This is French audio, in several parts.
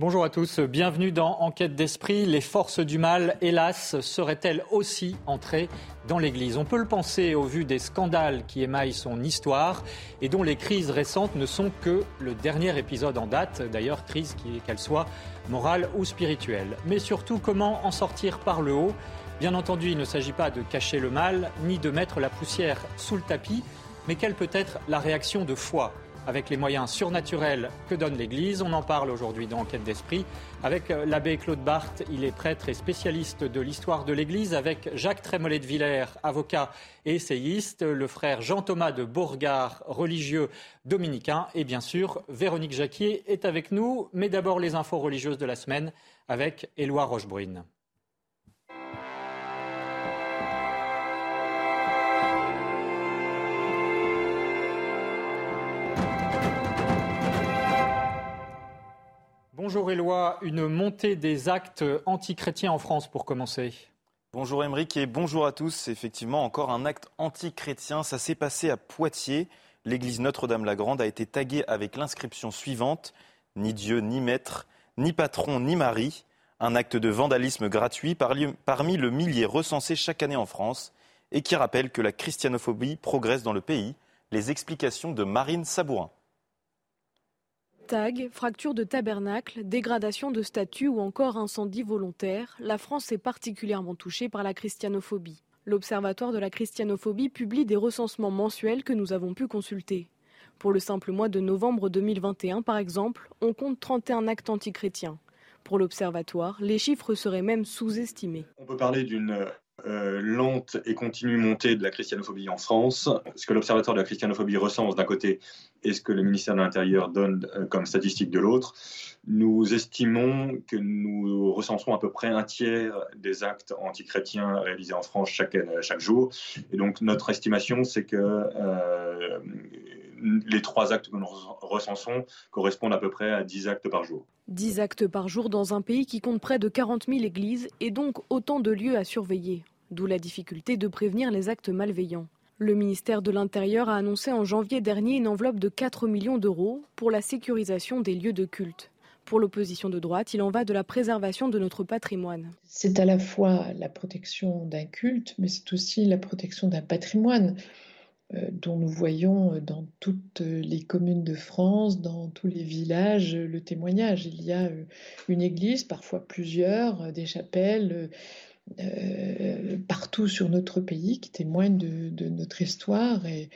Bonjour à tous, bienvenue dans Enquête d'esprit. Les forces du mal, hélas, seraient-elles aussi entrées dans l'Église? On peut le penser au vu des scandales qui émaillent son histoire et dont les crises récentes ne sont que le dernier épisode en date, d'ailleurs crise qu'elle soit morale ou spirituelle. Mais surtout, comment en sortir par le haut? Bien entendu, il ne s'agit pas de cacher le mal, ni de mettre la poussière sous le tapis, mais quelle peut être la réaction de foi? Avec les moyens surnaturels que donne l'Église. On en parle aujourd'hui dans Enquête d'Esprit avec euh, l'abbé Claude Barthes. Il est prêtre et spécialiste de l'histoire de l'Église. Avec Jacques Trémollet de Villers, avocat et essayiste. Le frère Jean-Thomas de Bourgard, religieux dominicain. Et bien sûr, Véronique Jacquier est avec nous. Mais d'abord, les infos religieuses de la semaine avec Éloi Rochebrune. Bonjour Éloi, une montée des actes antichrétiens en France pour commencer. Bonjour Émeric et bonjour à tous. Effectivement, encore un acte antichrétien. Ça s'est passé à Poitiers. L'église Notre-Dame-la-Grande a été taguée avec l'inscription suivante Ni Dieu, ni maître, ni patron, ni mari. Un acte de vandalisme gratuit parmi le millier recensé chaque année en France et qui rappelle que la christianophobie progresse dans le pays. Les explications de Marine Sabourin. Tag, fracture de tabernacle, dégradation de statues ou encore incendie volontaire, la France est particulièrement touchée par la christianophobie. L'Observatoire de la christianophobie publie des recensements mensuels que nous avons pu consulter. Pour le simple mois de novembre 2021, par exemple, on compte 31 actes antichrétiens. Pour l'Observatoire, les chiffres seraient même sous-estimés. On peut parler d'une euh, lente et continue montée de la christianophobie en France. Ce que l'Observatoire de la christianophobie recense d'un côté et ce que le ministère de l'Intérieur donne euh, comme statistique de l'autre, nous estimons que nous recenserons à peu près un tiers des actes antichrétiens réalisés en France chaque, euh, chaque jour. Et donc notre estimation, c'est que les trois actes que nous recensons correspondent à peu près à 10 actes par jour. 10 actes par jour dans un pays qui compte près de 40 000 églises et donc autant de lieux à surveiller. D'où la difficulté de prévenir les actes malveillants. Le ministère de l'Intérieur a annoncé en janvier dernier une enveloppe de 4 millions d'euros pour la sécurisation des lieux de culte. Pour l'opposition de droite, il en va de la préservation de notre patrimoine. C'est à la fois la protection d'un culte, mais c'est aussi la protection d'un patrimoine. Euh, dont nous voyons euh, dans toutes les communes de France, dans tous les villages, le témoignage. Il y a euh, une église, parfois plusieurs, des chapelles. partout sur notre pays qui témoignent de, notre histoire et,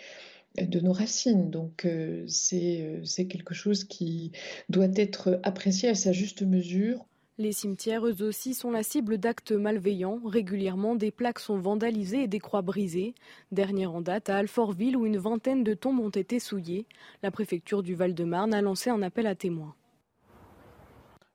de nos racines. Donc c'est quelque chose qui doit être apprécié à sa juste mesure. Les cimetières, eux aussi, sont la cible d'actes malveillants. Régulièrement, des plaques sont vandalisées et des croix brisées. Dernière en date, à Alfortville, où une vingtaine de tombes ont été souillées. La préfecture du Val-de-Marne a lancé un appel à témoins.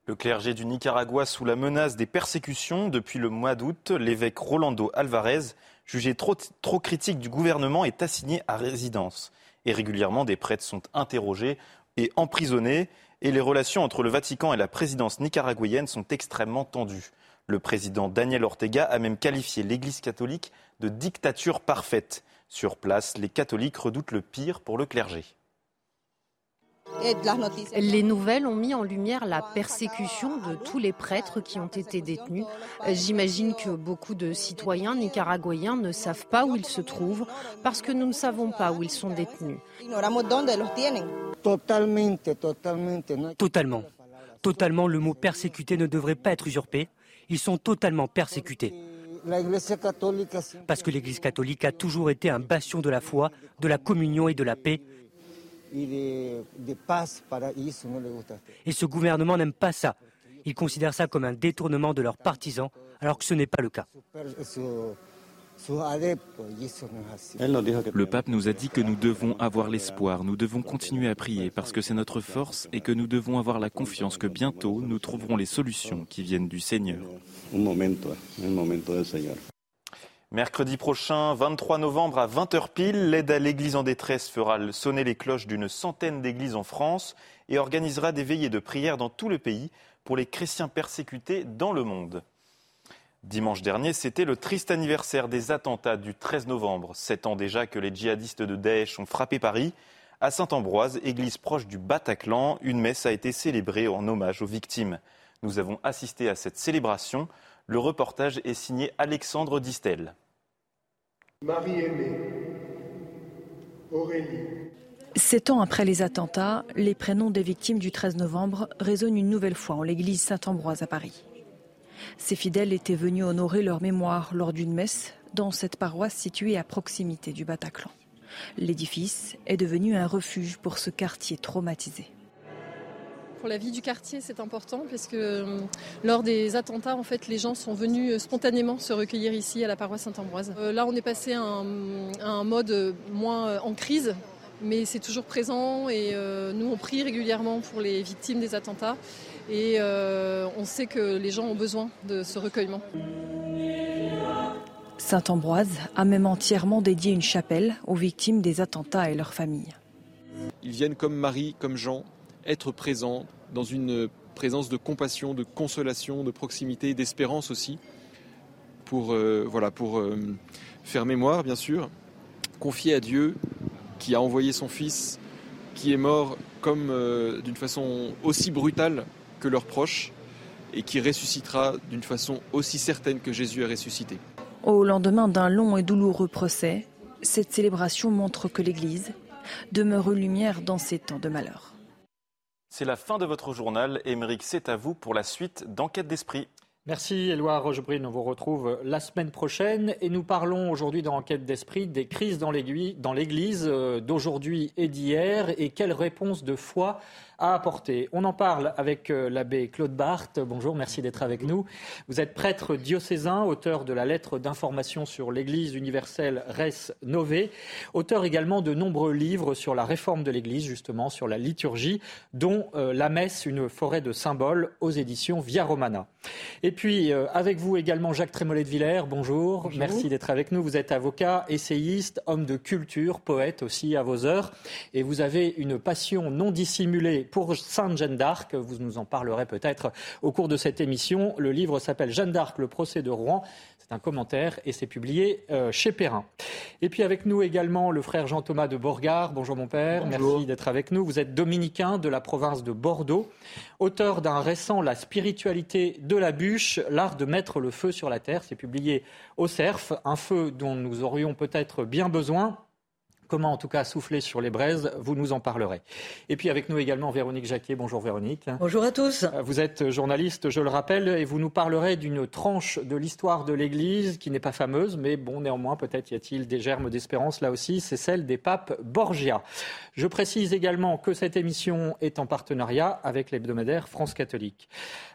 Le clergé du Nicaragua sous la menace des persécutions depuis le mois d'août, l'évêque Rolando Alvarez, jugé trop, trop critique du gouvernement, est assigné à résidence. Et régulièrement, des prêtres sont interrogés et emprisonnés et les relations entre le Vatican et la présidence nicaraguayenne sont extrêmement tendues. Le président Daniel Ortega a même qualifié l'Église catholique de dictature parfaite. Sur place, les catholiques redoutent le pire pour le clergé. Les nouvelles ont mis en lumière la persécution de tous les prêtres qui ont été détenus. J'imagine que beaucoup de citoyens nicaraguayens ne savent pas où ils se trouvent parce que nous ne savons pas où ils sont détenus. Totalement. Totalement, le mot persécuté ne devrait pas être usurpé. Ils sont totalement persécutés. Parce que l'Église catholique a toujours été un bastion de la foi, de la communion et de la paix. Et ce gouvernement n'aime pas ça. Il considère ça comme un détournement de leurs partisans, alors que ce n'est pas le cas. Le pape nous a dit que nous devons avoir l'espoir, nous devons continuer à prier parce que c'est notre force et que nous devons avoir la confiance que bientôt nous trouverons les solutions qui viennent du Seigneur. Mercredi prochain, 23 novembre à 20h pile, l'aide à l'église en détresse fera sonner les cloches d'une centaine d'églises en France et organisera des veillées de prière dans tout le pays pour les chrétiens persécutés dans le monde. Dimanche dernier, c'était le triste anniversaire des attentats du 13 novembre. Sept ans déjà que les djihadistes de Daesh ont frappé Paris. À Saint-Ambroise, église proche du Bataclan, une messe a été célébrée en hommage aux victimes. Nous avons assisté à cette célébration. Le reportage est signé Alexandre Distel. Marie aimée, Aurélie. Sept ans après les attentats, les prénoms des victimes du 13 novembre résonnent une nouvelle fois en l'église Saint-Ambroise à Paris. Ces fidèles étaient venus honorer leur mémoire lors d'une messe dans cette paroisse située à proximité du Bataclan. L'édifice est devenu un refuge pour ce quartier traumatisé. Pour la vie du quartier, c'est important parce que euh, lors des attentats, en fait, les gens sont venus euh, spontanément se recueillir ici à la paroisse Saint-Ambroise. Euh, là, on est passé à un, mode moins en crise, mais c'est toujours présent et nous, on prie régulièrement pour les victimes des attentats et euh, on sait que les gens ont besoin de ce recueillement. Saint-Ambroise a même entièrement dédié une chapelle aux victimes des attentats et leurs familles. Ils viennent comme Marie, comme Jean, être présents dans une présence de compassion, de consolation, de proximité, d'espérance aussi, pour, euh, voilà, pour euh, faire mémoire bien sûr, confier à Dieu qui a envoyé son Fils, qui est mort comme d'une façon aussi brutale que leurs proches et qui ressuscitera d'une façon aussi certaine que Jésus a ressuscité. Au lendemain d'un long et douloureux procès, cette célébration montre que l'Église demeure une lumière dans ces temps de malheur. C'est la fin de votre journal. Émeric, c'est à vous pour la suite d'Enquête d'Esprit. Merci Éloi Rochebrune. On vous retrouve la semaine prochaine et nous parlons aujourd'hui dans Enquête d'Esprit des crises dans l'Église euh, d'aujourd'hui et d'hier et quelles réponses de foi à apporter. On en parle avec euh, l'abbé Claude Barthes. Bonjour, merci d'être avec nous. Vous êtes prêtre diocésain, auteur de la lettre d'information sur l'Église universelle Res Nové, auteur également de nombreux livres sur la réforme de l'Église, justement, sur la liturgie, dont euh, La messe, une forêt de symboles aux éditions Via Romana. Et puis, euh, avec vous également Jacques Trémollet de Villers. Bonjour. Bonjour. Merci d'être avec nous. Vous êtes avocat, essayiste, homme de culture, poète aussi à vos heures. Et vous avez une passion non dissimulée pour Sainte Jeanne d'Arc. Vous nous en parlerez peut-être au cours de cette émission. Le livre s'appelle Jeanne d'Arc, le procès de Rouen. C'est un commentaire et c'est publié euh, chez Perrin. Et puis avec nous également le frère Jean-Thomas de Borgard. Bonjour mon père, merci d'être avec nous. Vous êtes dominicain de la province de Bordeaux, auteur d'un récent La spiritualité de la bûche, l'art de mettre le feu sur la terre. C'est publié au CERF, un feu dont nous aurions peut-être bien besoin Comment en tout cas souffler sur les braises Vous nous en parlerez. Et puis avec nous également Véronique Jacquier. Bonjour Véronique. Bonjour à tous. Vous êtes journaliste, je le rappelle, et vous nous parlerez d'une tranche de l'histoire de l'Église qui n'est pas fameuse, mais bon, néanmoins, peut-être y a-t-il des germes d'espérance là aussi. C'est celle des papes Borgia. Je précise également que cette émission est en partenariat avec l'hebdomadaire France catholique.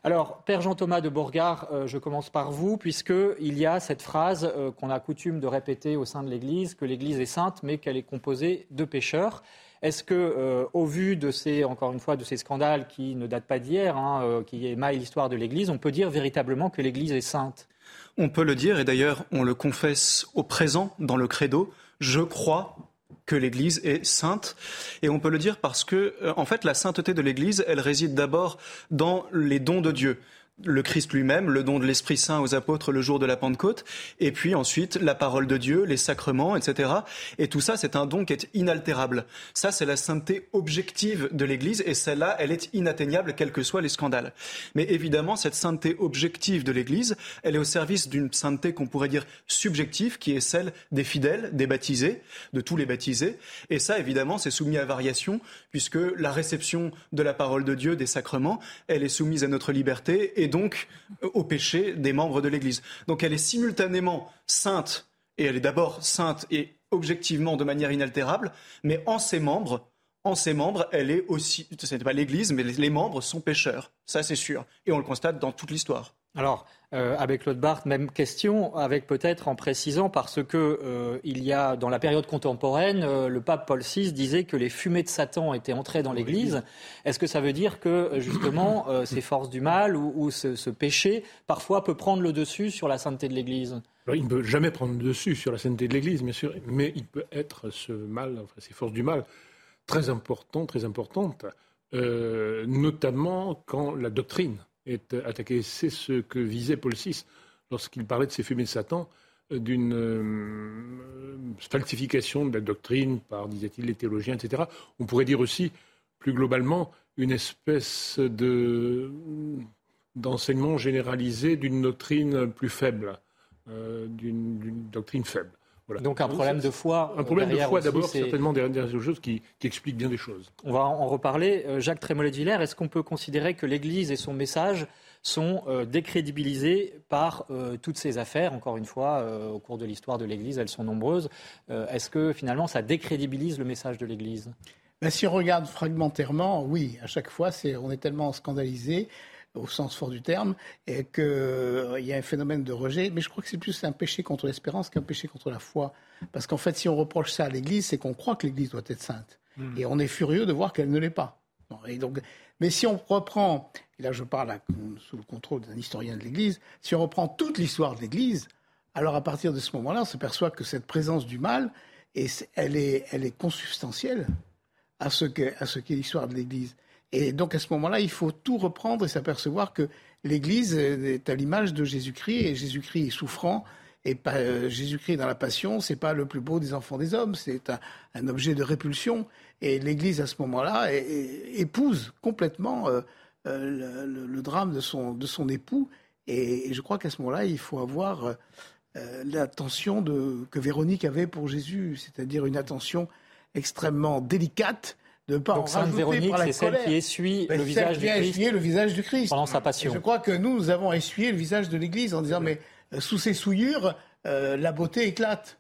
Alors, Père Jean-Thomas de Borgard, euh, je commence par vous, puisqu'il y a cette phrase euh, qu'on a coutume de répéter au sein de l'Église, que l'Église est sainte, mais qu'elle est composée de pécheurs. Est-ce que, euh, au vu de ces, encore une fois, de ces scandales qui ne datent pas d'hier, hein, qui émaillent l'histoire de l'Église, on peut dire véritablement que l'Église est sainte? On peut le dire, et d'ailleurs, on le confesse au présent dans le credo. Je crois que l'Église est sainte. Et on peut le dire parce que, en fait, la sainteté de l'Église, elle réside d'abord dans les dons de Dieu le Christ lui-même, le don de l'Esprit Saint aux apôtres le jour de la Pentecôte, et puis ensuite la parole de Dieu, les sacrements, etc. Et tout ça, c'est un don qui est inaltérable. Ça, c'est la sainteté objective de l'Église, et celle-là, elle est inatteignable, quels que soient les scandales. Mais évidemment, cette sainteté objective de l'Église, elle est au service d'une sainteté qu'on pourrait dire subjective, qui est celle des fidèles, des baptisés, de tous les baptisés. Et ça, évidemment, c'est soumis à variation, puisque la réception de la parole de Dieu, des sacrements, elle est soumise à notre liberté donc euh, au péché des membres de l'Église. Donc elle est simultanément sainte, et elle est d'abord sainte et objectivement de manière inaltérable, mais en ses membres, en ses membres, elle est aussi, ce n'est pas l'Église, mais les membres sont pécheurs, ça c'est sûr, et on le constate dans toute l'histoire. Alors, euh, avec Claude Barthes, même question, avec peut-être en précisant, parce que euh, il y a, dans la période contemporaine, euh, le pape Paul VI disait que les fumées de Satan étaient entrées dans l'Église. Est-ce que ça veut dire que, justement, ces forces du mal ou, ce, péché, parfois, peut prendre le dessus sur la sainteté de l'Église? Il ne peut jamais prendre le dessus sur la sainteté de l'Église, bien sûr, mais il peut être ce mal, enfin, ces forces du mal, très important, très importantes, notamment quand la doctrine est attaqué. C'est ce que visait Paul VI lorsqu'il parlait de ces fumées de Satan, euh, d'une euh, falsification de la doctrine par, disait-il, les théologiens, etc. On pourrait dire aussi, plus globalement, une espèce de, d'enseignement généralisé d'une doctrine plus faible, euh, d'une doctrine faible. Donc un problème de foi. Un problème de foi d'abord, certainement derrière des choses qui, qui, expliquent bien des choses. On va en reparler. Euh, Jacques Trémollet de Villers, est-ce qu'on peut considérer que l'Église et son message sont euh, décrédibilisés par euh, toutes ces affaires? Encore une fois, au cours de l'histoire de l'Église, elles sont nombreuses. est-ce que finalement ça décrédibilise le message de l'Église? Ben, Si on regarde fragmentairement, oui. À chaque fois, on est tellement scandalisé au sens fort du terme, et qu'il euh, y a un phénomène de rejet. Mais je crois que c'est plus un péché contre l'espérance qu'un péché contre la foi. Parce qu'en fait, si on reproche ça à l'Église, c'est qu'on croit que l'Église doit être sainte. Hmm. Et on est furieux de voir qu'elle ne l'est pas. Et donc, mais si on reprend, et là je parle sous le contrôle d'un historien de l'Église, si on reprend toute l'histoire de l'Église, alors à partir de ce moment-là, on s'aperçoit que cette présence du mal, elle, est, elle est consubstantielle à ce qu'est l'histoire de l'Église. Et donc à ce moment-là, il faut tout reprendre et s'apercevoir que l'Église est à l'image de Jésus-Christ et Jésus-Christ est souffrant. Et euh, Jésus-Christ dans la Passion, c'est pas le plus beau des enfants des hommes, c'est un, objet de répulsion. Et l'Église à ce moment-là épouse complètement euh, euh, le, drame de son, de son époux. Et, je crois qu'à ce moment-là, il faut avoir l'attention que Véronique avait pour Jésus, c'est-à-dire une attention extrêmement délicate de pas Donc Sainte Véronique, c'est celle qui essuie le visage du Christ. le visage du Christ pendant sa passion. je crois que nous, nous avons essuyé le visage de l'Église en disant mais euh, sous ces souillures, euh, la beauté éclate.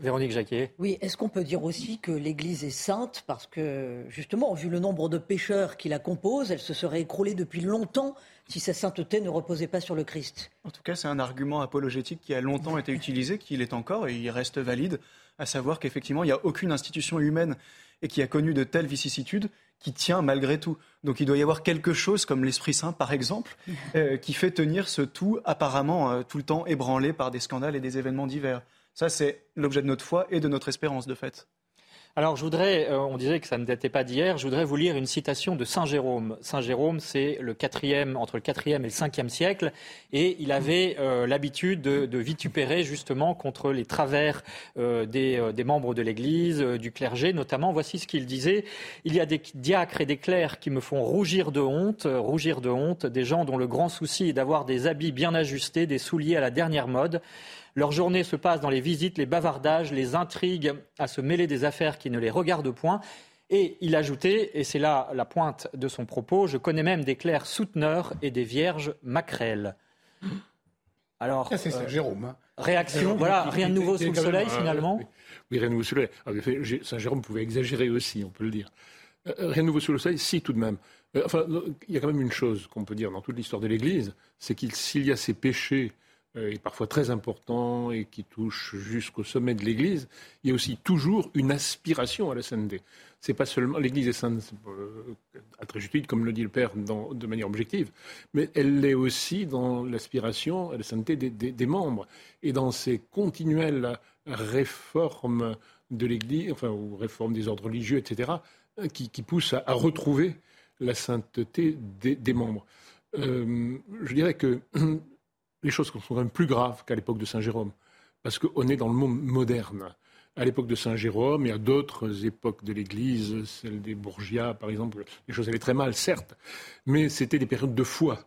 Véronique Jacquet. Oui, est-ce qu'on peut dire aussi que l'Église est sainte parce que, justement, vu le nombre de pécheurs qui la composent, elle se serait écroulée depuis longtemps si sa sainteté ne reposait pas sur le Christ? En tout cas, c'est un argument apologétique qui a longtemps été utilisé, qui est encore et il reste valide, à savoir qu'effectivement, il n'y a aucune institution humaine et qui a connu de telles vicissitudes qui tient malgré tout. Donc il doit y avoir quelque chose comme l'Esprit Saint, par exemple, euh, qui fait tenir ce tout apparemment euh, tout le temps ébranlé par des scandales et des événements divers. Ça, c'est l'objet de notre foi et de notre espérance, de fait. Alors, je voudrais, euh, on disait que ça ne datait pas d'hier, je voudrais vous lire une citation de Saint Jérôme. Saint Jérôme, c'est le quatrième, entre le quatrième et le cinquième siècle, et il avait euh, l'habitude de, vitupérer justement contre les travers euh, des, membres de l'Église, du clergé notamment. Voici ce qu'il disait Il y a des diacres et des clercs qui me font rougir de honte, rougir de honte, des gens dont le grand souci est d'avoir des habits bien ajustés, des souliers à la dernière mode. Leur journée se passe dans les visites, les bavardages, les intrigues, à se mêler des affaires qui ne les regardent point. Et il ajoutait, et c'est là la pointe de son propos, je connais même des clercs souteneurs et des vierges maquerelles. Alors, c'est ça, euh, Jérôme. Hein. Réaction, voilà, rien de nouveau sous le soleil finalement. Oui, rien de nouveau sous le soleil. Saint Jérôme pouvait exagérer aussi, on peut le dire. Euh, rien de nouveau sous le soleil, si tout de même. Euh, enfin, il y a quand même une chose qu'on peut dire dans toute l'histoire de l'Église, c'est qu'il s'il y a ces péchés euh, est parfois très important et qui touche jusqu'au sommet de l'Église, il y a aussi toujours une aspiration à la sainteté. C'est pas seulement l'Église est sainte euh, à très juste comme le dit le Père, de manière objective, mais elle l'est aussi dans l'aspiration à la sainteté des, membres et dans ces continuelles réformes de l'Église, enfin ou réformes des ordres religieux, etc., qui, poussent à, retrouver la sainteté des, membres. Euh, je dirais que les choses sont quand même plus graves qu'à l'époque de Saint Jérôme, parce qu'on est dans le monde moderne. À l'époque de Saint Jérôme, il y a d'autres époques de l'Église, celle des Borgia par exemple, les choses allaient très mal, certes, mais c'était des périodes de foi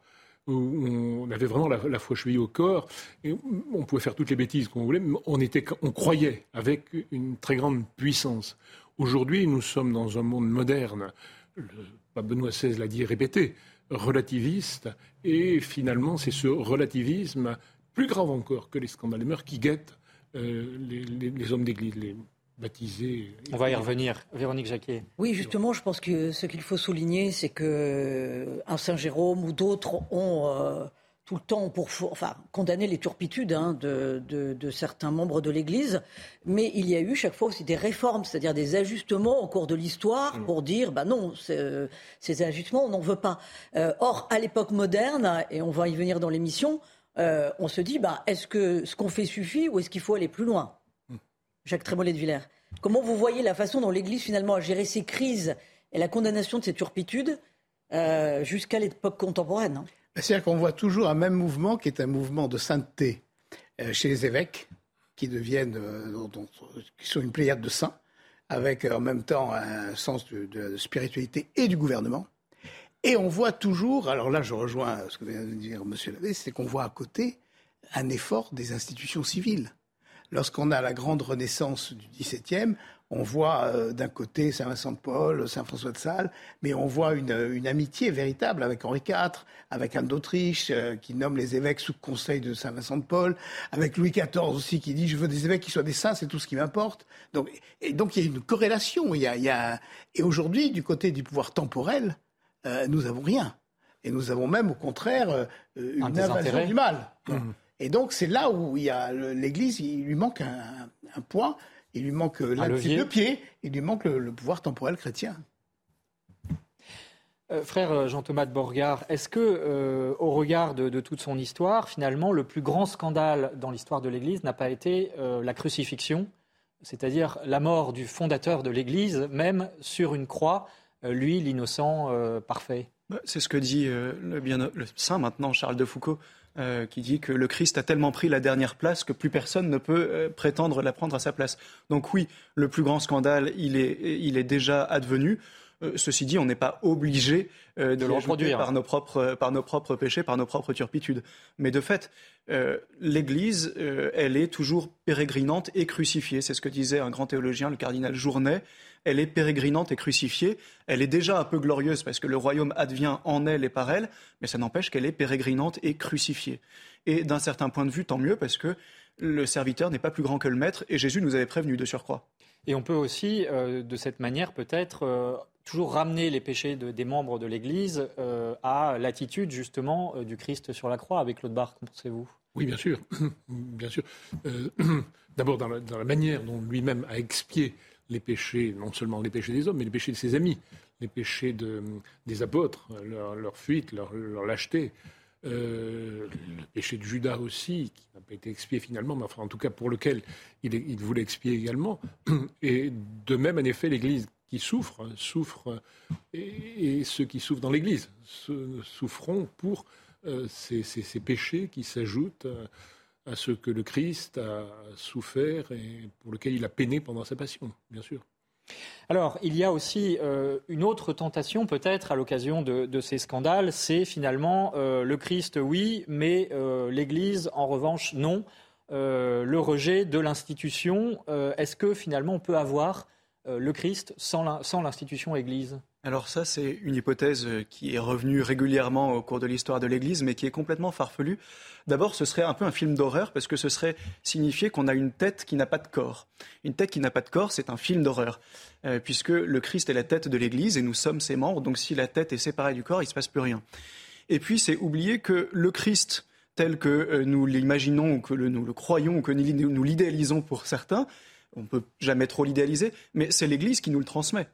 où on avait vraiment la, foi chevillée au corps, et on pouvait faire toutes les bêtises qu'on voulait, mais on, croyait avec une très grande puissance. Aujourd'hui, nous sommes dans un monde moderne. Le Benoît XVI l'a dit et répété relativiste. Et finalement, c'est ce relativisme, plus grave encore que les scandales des mœurs, qui guettent euh, les, hommes d'église, les baptisés. On va y revenir. Véronique Jacquet. Oui, justement, je pense que ce qu'il faut souligner, c'est que un Saint Jérôme ou d'autres ont. Euh, tout le temps pour enfin, condamner les turpitudes hein, de, certains membres de l'Église, mais il y a eu chaque fois aussi des réformes, c'est-à-dire des ajustements au cours de l'histoire mm. pour dire, bah non, euh, ces ajustements, on n'en veut pas. Euh, or, à l'époque moderne, et on va y venir dans l'émission, euh, on se dit, bah, est-ce que ce qu'on fait suffit ou est-ce qu'il faut aller plus loin? Mm. Jacques Trémollet de Villers. Comment vous voyez la façon dont l'Église finalement a géré ces crises et la condamnation de ces turpitudes jusqu'à l'époque contemporaine hein? C'est-à-dire qu'on voit toujours un même mouvement qui est un mouvement de sainteté euh, chez les évêques, qui deviennent, euh, qui sont une pléiade de saints, avec euh, en même temps un sens de, spiritualité et du gouvernement. Et on voit toujours, alors là je rejoins ce que vient de dire M. Lavé, c'est qu'on voit à côté un effort des institutions civiles. Lorsqu'on a la grande renaissance du XVIIe, on voit euh, d'un côté Saint-Vincent de Paul, Saint-François de Sales, mais on voit une, amitié véritable avec Henri IV, avec Anne d'Autriche, euh, qui nomme les évêques sous conseil de Saint-Vincent de Paul, avec Louis XIV aussi, qui dit Je veux des évêques qui soient des saints, c'est tout ce qui m'importe. Donc, et donc il y a une corrélation. Il y a, Et aujourd'hui, du côté du pouvoir temporel, euh, nous n'avons rien. Et nous avons même, au contraire, une invasion du mal. Mmh. Et donc, c'est là où il y a l'Église, il lui manque un, un point il lui manque la de pied, il lui manque le, pouvoir temporel chrétien. Euh, frère Jean-Thomas de Borgard, est-ce que, euh, au regard de, toute son histoire, finalement, le plus grand scandale dans l'histoire de l'Église n'a pas été euh, la crucifixion, c'est-à-dire la mort du fondateur de l'Église, même sur une croix, lui, l'innocent parfait? Bah, C'est ce que dit le, bien, le saint maintenant, Charles de Foucault. Euh, qui dit que le Christ a tellement pris la dernière place que plus personne ne peut euh, prétendre la prendre à sa place. Donc oui, le plus grand scandale, il est, il est déjà advenu. Euh, ceci dit, on n'est pas obligé de le reproduire par nos, propres, par nos propres péchés, par nos propres turpitudes. Mais de fait, l'Église, elle est toujours pérégrinante et crucifiée. C'est ce que disait un grand théologien, le cardinal Journet elle est pérégrinante et crucifiée. Elle est déjà un peu glorieuse parce que le royaume advient en elle et par elle, mais ça n'empêche qu'elle est pérégrinante et crucifiée. Et d'un certain point de vue, tant mieux parce que le serviteur n'est pas plus grand que le maître et Jésus nous avait prévenu de surcroît. Et on peut aussi, euh, de cette manière, peut-être euh, toujours ramener les péchés des membres de l'Église euh, à l'attitude justement du Christ sur la croix avec Claude Barre, pensez-vous? Oui, bien sûr. bien sûr. D'abord dans, la manière dont lui-même a expié les péchés, non seulement les péchés des hommes, mais les péchés de ses amis, les péchés des apôtres, leur, fuite, leur, lâcheté, euh, le péché de Judas aussi, qui n'a pas été expié finalement, mais enfin en tout cas pour lequel il, voulait expier également. Et de même, en effet, l'Église qui souffre, souffre, et, ceux qui souffrent dans l'Église souffront pour euh, ces, péchés qui s'ajoutent. À ce que le Christ a souffert et pour lequel il a peiné pendant sa passion, bien sûr. Alors, il y a aussi euh, une autre tentation, peut-être, à l'occasion de, ces scandales, c'est finalement euh, le Christ, oui, mais l'Église, en revanche, non. le rejet de l'institution, est-ce que finalement on peut avoir le Christ sans l'institution Église alors ça, c'est une hypothèse euh, qui est revenue régulièrement au cours de l'histoire de l'Église, mais qui est complètement farfelue. D'abord, ce serait un peu un film d'horreur, parce que ce serait signifier qu'on a une tête qui n'a pas de corps. Une tête qui n'a pas de corps, c'est un film d'horreur, euh, puisque le Christ est la tête de l'Église et nous sommes ses membres, donc si la tête est séparée du corps, il ne se passe plus rien. Et puis, c'est oublier que le Christ, tel que euh, nous l'imaginons, ou que nous le croyons, ou que nous l'idéalisons pour certains, on peut jamais trop l'idéaliser, mais c'est l'Église qui nous le transmet.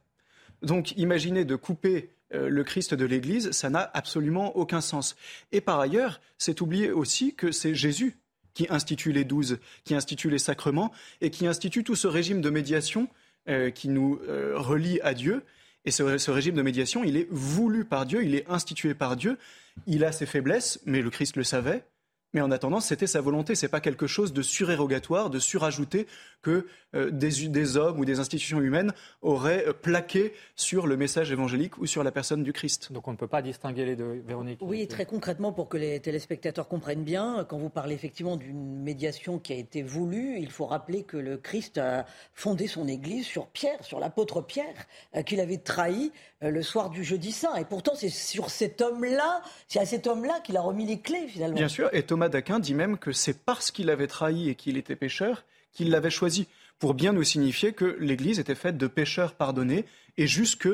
Donc imaginer de couper euh, le Christ de l'Église, ça n'a absolument aucun sens. Et par ailleurs, c'est oublier aussi que c'est Jésus qui institue les douze, qui institue les sacrements et qui institue tout ce régime de médiation euh, qui nous euh, relie à Dieu. Et ce, régime de médiation, il est voulu par Dieu, il est institué par Dieu. Il a ses faiblesses, mais le Christ le savait. Mais en attendant, c'était sa volonté. C'est pas quelque chose de surérogatoire, de surajouté que euh, des, hommes ou des institutions humaines auraient euh, plaqué sur le message évangélique ou sur la personne du Christ. Donc on ne peut pas distinguer les deux, Véronique. Oui, très concrètement, pour que les téléspectateurs comprennent bien, quand vous parlez effectivement d'une médiation qui a été voulue, il faut rappeler que le Christ a fondé son Église sur Pierre, sur l'apôtre Pierre, euh, qu'il avait trahi le soir du jeudi saint. Et pourtant, c'est sur cet homme-là, c'est à cet homme-là qu'il a remis les clés finalement. Bien sûr, et Thomas d'Aquin dit même que c'est parce qu'il avait trahi et qu'il était pécheur qu'il l'avait choisi, pour bien nous signifier que l'Église était faite de pécheurs pardonnés et jusque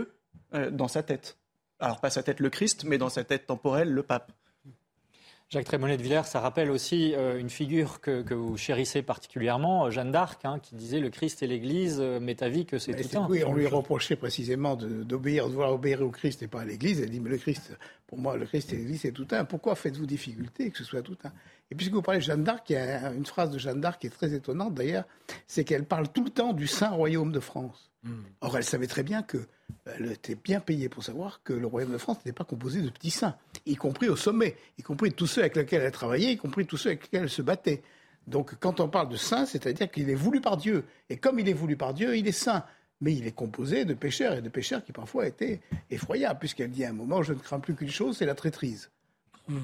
euh, dans sa tête. Alors pas sa tête le Christ, mais dans sa tête temporelle le pape. Jacques Trémonet de Villers, ça rappelle aussi euh, une figure que, vous chérissez particulièrement, Jeanne d'Arc, hein, qui disait le Christ et l'Église, euh, mais ta vie que c'est tout un. Oui, on lui reprochait précisément d'obéir, de, vouloir obéir au Christ et pas à l'Église. Elle dit mais le Christ, pour moi, le Christ et l'Église, c'est tout un. Pourquoi faites-vous difficulté que ce soit tout un? Et puisque vous parlez de Jeanne d'Arc, il y a une phrase de Jeanne d'Arc qui est très étonnante d'ailleurs, c'est qu'elle parle tout le temps du Saint Royaume de France. Hmm. Or, elle savait très bien que elle était bien payée pour savoir que le royaume de France n'était pas composé de petits saints, y compris au sommet, y compris tous ceux avec lesquels elle travaillait, y compris tous ceux avec lesquels elle se battait. Donc quand on parle de saint, c'est-à-dire qu'il est voulu par Dieu. Et comme il est voulu par Dieu, il est saint. Mais il est composé de pécheurs, et de pécheurs qui parfois étaient effroyables, puisqu'elle dit à un moment, je ne crains plus qu'une chose, c'est la traîtrise. Hmm.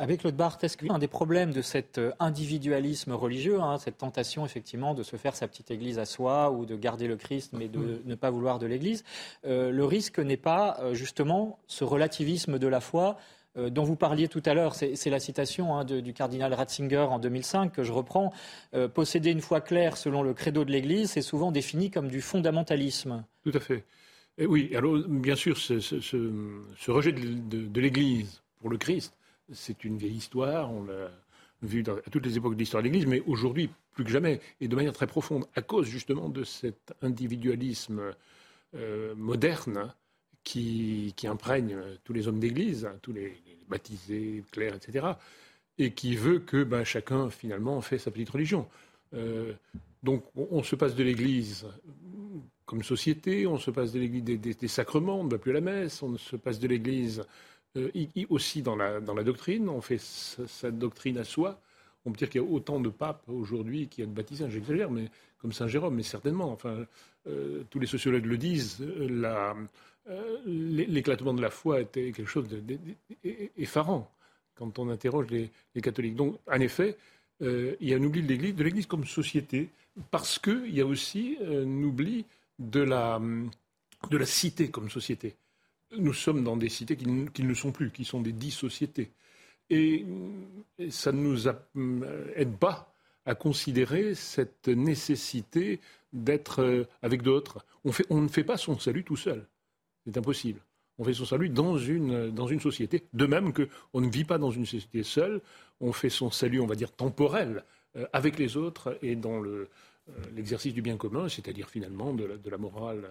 Avec le Barthes, est-ce qu'un des problèmes de cet euh, individualisme religieux, hein, cette tentation effectivement de se faire sa petite église à soi ou de garder le Christ mais de ne pas vouloir de l'église, euh, le risque n'est pas euh, justement ce relativisme de la foi dont vous parliez tout à l'heure, c'est la citation hein, du cardinal Ratzinger en 2005 que je reprends. posséder une foi claire selon le credo de l'Église, c'est souvent défini comme du fondamentalisme. Tout à fait. Oui, alors bien sûr, ce, rejet de l'Église pour le Christ c'est une vieille histoire, on l'a vu à toutes les époques de l'histoire de l'Église, mais aujourd'hui, plus que jamais, et de manière très profonde, à cause justement de cet individualisme euh, moderne qui, imprègne tous les hommes d'Église, hein, tous les, baptisés, clercs, etc., et qui veut que ben, chacun, finalement, fait sa petite religion. Euh, donc, on, se passe de l'Église comme société, on se passe de l'Église des, des, sacrements, on ne va plus à la messe, on se passe de l'Église euh, aussi dans la, doctrine, on fait sa, doctrine à soi. On peut dire qu'il y a autant de papes aujourd'hui qu'il y a de baptisés, j'exagère, mais comme Saint Jérôme, mais certainement. Enfin, euh, tous les sociologues le disent. Euh, l'éclatement de la foi était quelque chose d'effarant quand on interroge les, catholiques. Donc, en effet, il y a un oubli de l'Église, de l'Église comme société, parce qu'il y a aussi un oubli de la cité comme société nous sommes dans des cités qui, ne sont plus, qui sont des dix sociétés. Et, ça ne nous euh, aide pas à considérer cette nécessité d'être euh, avec d'autres. On, on ne fait pas son salut tout seul. C'est impossible. On fait son salut dans une, dans une société. De même qu'on ne vit pas dans une société seule, on fait son salut, on va dire, temporel euh, avec les autres et dans l'exercice du bien commun, c'est-à-dire finalement de la morale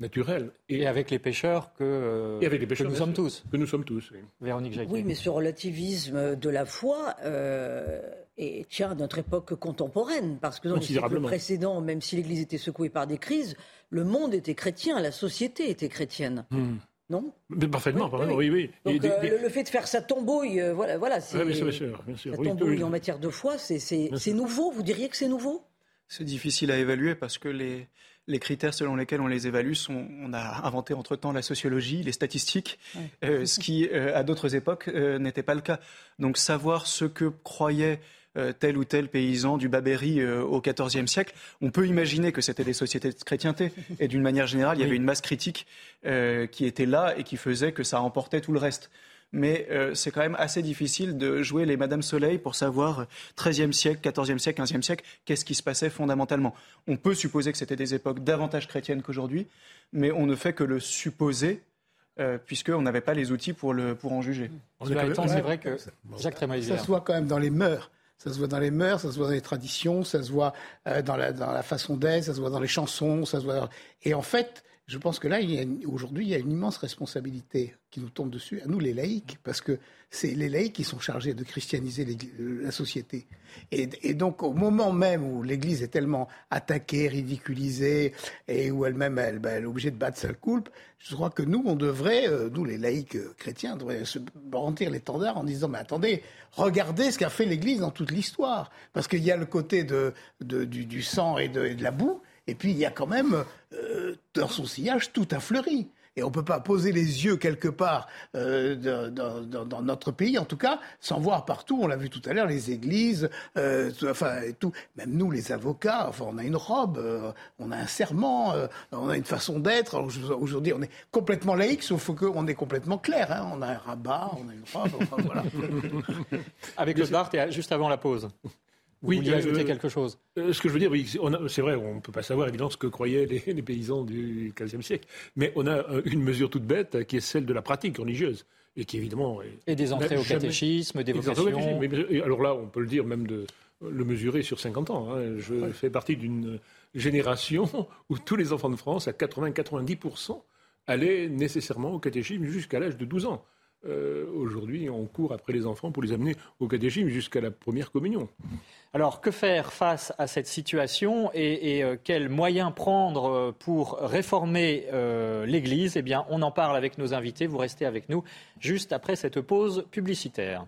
naturel. Et, avec les pêcheurs que, et avec les pêcheurs, nous sommes tous. Que nous sommes tous, oui. Véronique Oui, mais ce relativisme de la foi euh, et, tient à notre époque contemporaine. Parce que dans les siècles précédents, même si l'Église était secouée par des crises, le monde était chrétien, la société était chrétienne. Hmm. Non? Mais Parfaitement, oui, oui. Donc, euh, Le, fait de faire sa tombouille, euh, voilà, voilà c'est. bien sûr, bien sûr. La tambouille en matière de foi, c'est nouveau? Vous diriez que c'est nouveau? C'est difficile à évaluer parce que les, les critères selon lesquels on les évalue sont, on a inventé entre-temps la sociologie, les statistiques, euh, ce qui, euh, à d'autres époques, euh, n'était pas le cas. Donc savoir ce que croyait tel ou tel paysan du Babéry au XIVe siècle, on peut imaginer que c'était des sociétés de chrétienté. Et d'une manière générale, il y avait une masse critique qui était là et qui faisait que ça emportait tout le reste mais euh, c'est quand même assez difficile de jouer les Madame Soleil pour savoir XIIIe siècle, XIVe siècle, XVe siècle, qu'est-ce qui se passait fondamentalement. On peut supposer que c'était des époques davantage chrétiennes qu'aujourd'hui, mais on ne fait que le supposer. Euh, puisqu'on n'avait pas les outils pour, le, pour en juger. C'est vrai que Jacques Ça se voit quand même dans les mœurs. Ça se voit dans les mœurs, ça se voit dans les traditions, ça se voit euh, dans, la, dans la façon d'être, ça se voit dans les chansons, ça se voit. Et en fait, je pense que là, aujourd'hui, il y a une immense responsabilité qui nous tombe dessus, à nous les laïcs, parce que c'est les laïcs qui sont chargés de christianiser la société. Et, donc, au moment même où l'Église est tellement attaquée, ridiculisée, et où elle-même, elle, ben, est obligée de battre sa coupe, je crois que nous, on devrait, euh, nous les laïcs euh, chrétiens, devrait se brandir l'étendard en disant, mais attendez, regardez ce qu'a fait l'Église dans toute l'histoire. Parce qu'il y a le côté de, du, sang et de la boue, et puis il y a quand même euh, dans son sillage tout a fleuri. Et on ne peut pas poser les yeux quelque part euh, dans, notre pays, en tout cas, sans voir partout, on l'a vu tout à l'heure, les églises, euh, enfin tout. Même nous, les avocats, enfin, on a une robe, on a un serment, on a une façon d'être. Aujourd'hui, on est complètement laïque, sauf qu'on est complètement clair. Hein. On a un rabat, on a une robe, enfin voilà. Avec le Bart, juste avant la pause. Oui, Vous ajouter euh, quelque chose? euh, Ce que je veux dire, oui, c'est vrai, on ne peut pas savoir évidemment ce que croyaient les, paysans du XVe siècle, mais on a euh, une mesure toute bête qui est celle de la pratique religieuse. et qui évidemment... et des entrées au catéchisme, des vocations... alors là, on peut le dire même de le mesurer sur 50 ans. Hein. Je fais partie d'une génération où tous les enfants de France, à 80-90%, allaient nécessairement au catéchisme jusqu'à l'âge de 12 ans. Euh, aujourd'hui, on court après les enfants pour les amener au catéchisme jusqu'à la première communion. Alors, que faire face à cette situation et, euh, quels moyens prendre euh, pour réformer l'Église? Eh bien, on en parle avec nos invités. Vous restez avec nous juste après cette pause publicitaire.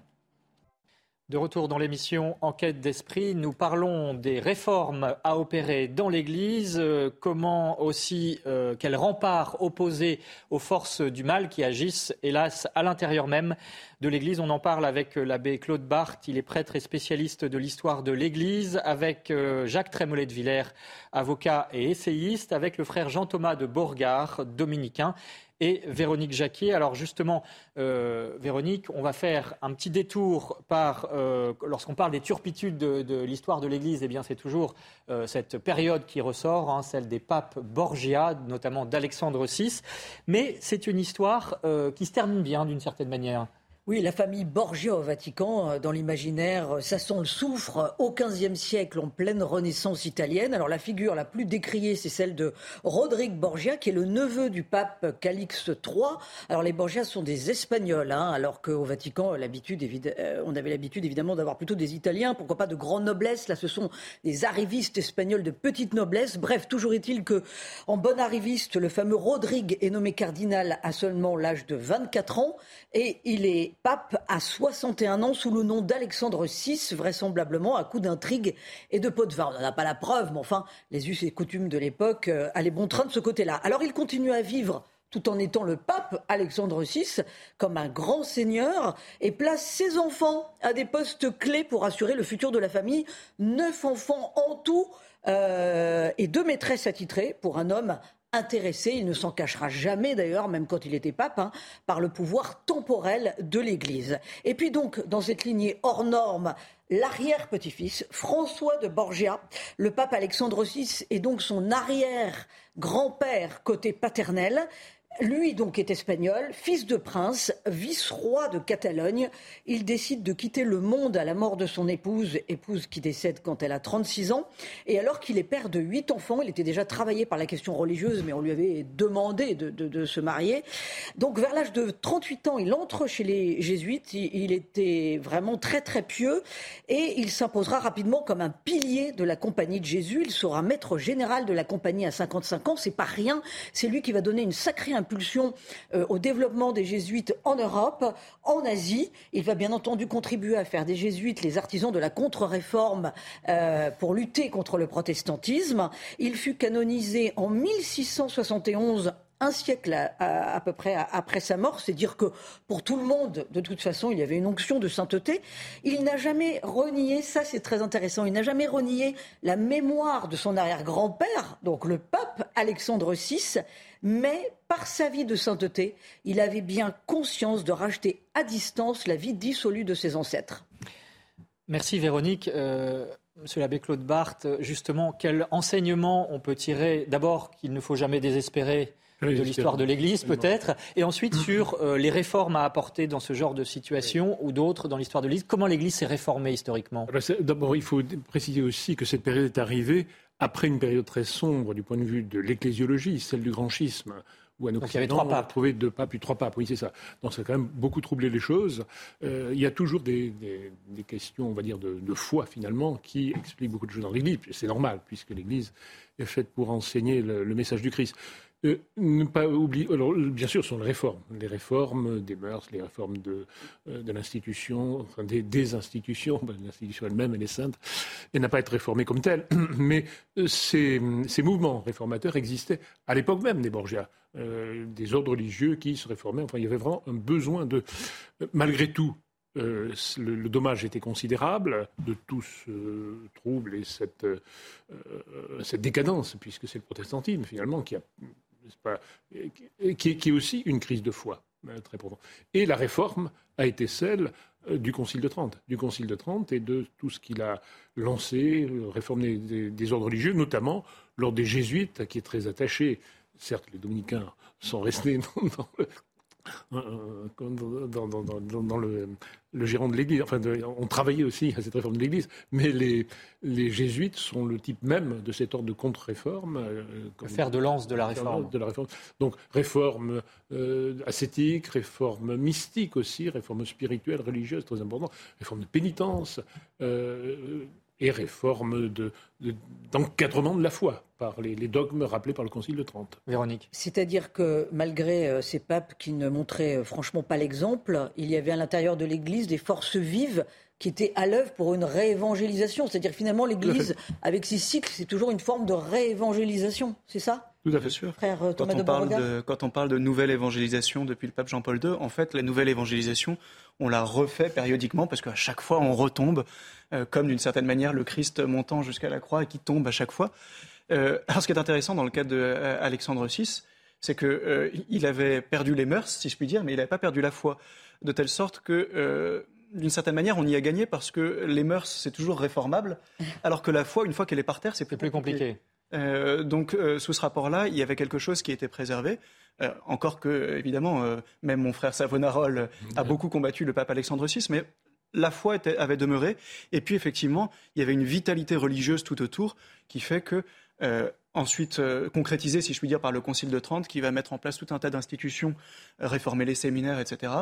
De retour dans l'émission Enquête d'esprit, nous parlons des réformes à opérer dans l'Église, euh, comment aussi euh, quel rempart aux forces du mal qui agissent, hélas, à l'intérieur même de l'Église. On en parle avec euh, l'abbé Claude Barthes, il est prêtre et spécialiste de l'histoire de l'Église, avec Jacques Trémollet de Villers, avocat et essayiste, avec le frère Jean-Thomas de Bourgard, dominicain, et Véronique Jacquier. Alors justement, euh, Véronique, on va faire un petit détour par, euh, lorsqu'on parle des turpitudes de, l'histoire de l'Église, eh bien c'est toujours euh, cette période qui ressort, hein, celle des papes Borgia, notamment d'Alexandre VI. Mais c'est une histoire qui se termine bien d'une certaine manière. Oui, la famille Borgia au Vatican, euh, dans l'imaginaire, euh, ça sent le soufre au XVe siècle, en pleine Renaissance italienne. Alors la figure la plus décriée, c'est celle de Rodrigue Borgia, qui est le neveu du pape Calix III. Alors les Borgia sont des Espagnols, hein, alors qu'au Vatican, euh, on avait l'habitude évidemment d'avoir plutôt des Italiens, pourquoi pas de grande noblesse. Là, ce sont des arrivistes espagnols de petite noblesse. Bref, toujours est-il que, en bon arriviste, le fameux Rodrigue est nommé cardinal à seulement l'âge de 24 ans et il est pape à 61 ans sous le nom d'Alexandre VI, vraisemblablement à coup d'intrigue et de pot de vin. On n'en a pas la preuve, mais enfin, les us et coutumes de l'époque euh, allaient bon train de ce côté-là. Alors il continue à vivre tout en étant le pape Alexandre VI, comme un grand seigneur, et place ses enfants à des postes clés pour assurer le futur de la famille. Neuf enfants en tout euh, et deux maîtresses attitrées pour un homme intéressé, il ne s'en cachera jamais d'ailleurs, même quand il était pape, hein, par le pouvoir temporel de l'Église. Et puis donc, dans cette lignée hors norme, l'arrière-petit-fils, François de Borgia, le pape Alexandre VI, est donc son arrière-grand-père côté paternel. Lui, donc, est espagnol, fils de prince, vice-roi de Catalogne. Il décide de quitter le monde à la mort de son épouse, épouse qui décède quand elle a 36 ans. Et alors qu'il est père de huit enfants, il était déjà travaillé par la question religieuse, mais on lui avait demandé de, se marier. Donc, vers l'âge de 38 ans, il entre chez les jésuites. Il, était vraiment très, très pieux. Et il s'imposera rapidement comme un pilier de la compagnie de Jésus. Il sera maître général de la compagnie à 55 ans. C'est pas rien. C'est lui qui va donner une sacrée impulsion euh, au développement des jésuites en Europe, en Asie. Il va bien entendu contribuer à faire des jésuites les artisans de la contre-réforme euh, pour lutter contre le protestantisme. Il fut canonisé en 1671 un siècle à, peu près après sa mort, c'est dire que pour tout le monde, de toute façon, il y avait une onction de sainteté. Il n'a jamais renié, ça c'est très intéressant, il n'a jamais renié la mémoire de son arrière-grand-père, donc le pape Alexandre VI, mais par sa vie de sainteté, il avait bien conscience de racheter à distance la vie dissolue de ses ancêtres. Merci Véronique. Euh, monsieur l'abbé Claude Barthes, justement, quel enseignement on peut tirer D'abord qu'il ne faut jamais désespérer de l'histoire de l'Église peut-être, et ensuite sur euh, les réformes à apporter dans ce genre de situation ou d'autres dans l'histoire de l'Église. Comment l'Église s'est réformée historiquement? D'abord, il faut préciser aussi que cette période est arrivée après une période très sombre du point de vue de l'ecclésiologie, celle du grand schisme, où à nos Donc, il y avait trois papes. deux papes, puis trois papes, oui c'est ça. Donc ça a quand même beaucoup troublé les choses. Euh, il y a toujours des, questions, on va dire, de, foi finalement, qui expliquent beaucoup de choses dans l'Église. C'est normal, puisque l'Église est faite pour enseigner le message du Christ. Euh, ne pas oublier, alors, bien sûr, sont les réformes, les réformes des mœurs, les réformes de, euh, l'institution, des, institutions, l'institution elle-même, elle est sainte, et n'a pas être réformée comme telle. Mais euh, ces, mouvements réformateurs existaient à l'époque même des Borgia, des ordres religieux qui se réformaient. Enfin, il y avait vraiment un besoin de, malgré tout, le, dommage était considérable de tout ce trouble et cette décadence, puisque c'est le protestantisme finalement qui a pas, qui, est, aussi une crise de foi euh, très profonde. Et la réforme a été celle euh, du Concile de Trente, du Concile de Trente et de tout ce qu'il a lancé, euh, réformé des, ordres religieux, notamment lors des jésuites, qui est très attaché. Certes, les dominicains sont restés dans, dans, dans, le, le, gérant de l'Église. Enfin, on travaillait aussi à cette réforme de l'Église, mais les, les, jésuites sont le type même de cet ordre de contre-réforme. Euh, le fer de lance de la réforme. De la réforme. Donc, réforme euh, ascétique, réforme mystique aussi, réforme spirituelle, religieuse, très importante, réforme de pénitence. Euh, et réforme d'encadrement de, la foi par les, dogmes rappelés par le Concile de Trente. Véronique. C'est-à-dire que malgré euh, ces papes qui ne montraient euh, franchement pas l'exemple, il y avait à l'intérieur de l'Église des forces vives qui étaient à l'œuvre pour une réévangélisation. C'est-à-dire finalement l'Église, avec ses cycles, c'est toujours une forme de réévangélisation, c'est ça? Tout à fait sûr. Frère euh, quand, on parle de, quand on parle de nouvelle évangélisation depuis le pape Jean-Paul II, en fait, la nouvelle évangélisation, on la refait périodiquement parce qu'à chaque fois, on retombe, euh, comme d'une certaine manière le Christ montant jusqu'à la croix et qui tombe à chaque fois. Euh, alors, ce qui est intéressant dans le cas d'Alexandre VI, c'est qu'il avait perdu les mœurs, si je puis dire, mais il n'avait pas perdu la foi. De telle sorte que d'une certaine manière, on y a gagné parce que les mœurs, c'est toujours réformable, alors que la foi, une fois qu'elle est par terre, c'est plus, compliqué. Euh, donc, euh, sous ce rapport-là, il y avait quelque chose qui était préservé. Euh, encore que, évidemment, même mon frère Savonarole a beaucoup combattu le pape Alexandre VI, mais la foi avait demeuré. Et puis, effectivement, il y avait une vitalité religieuse tout autour qui fait que ensuite euh, concrétisé, si je puis dire, par le Concile de Trente, qui va mettre en place tout un tas d'institutions, euh, réformer les séminaires, etc.,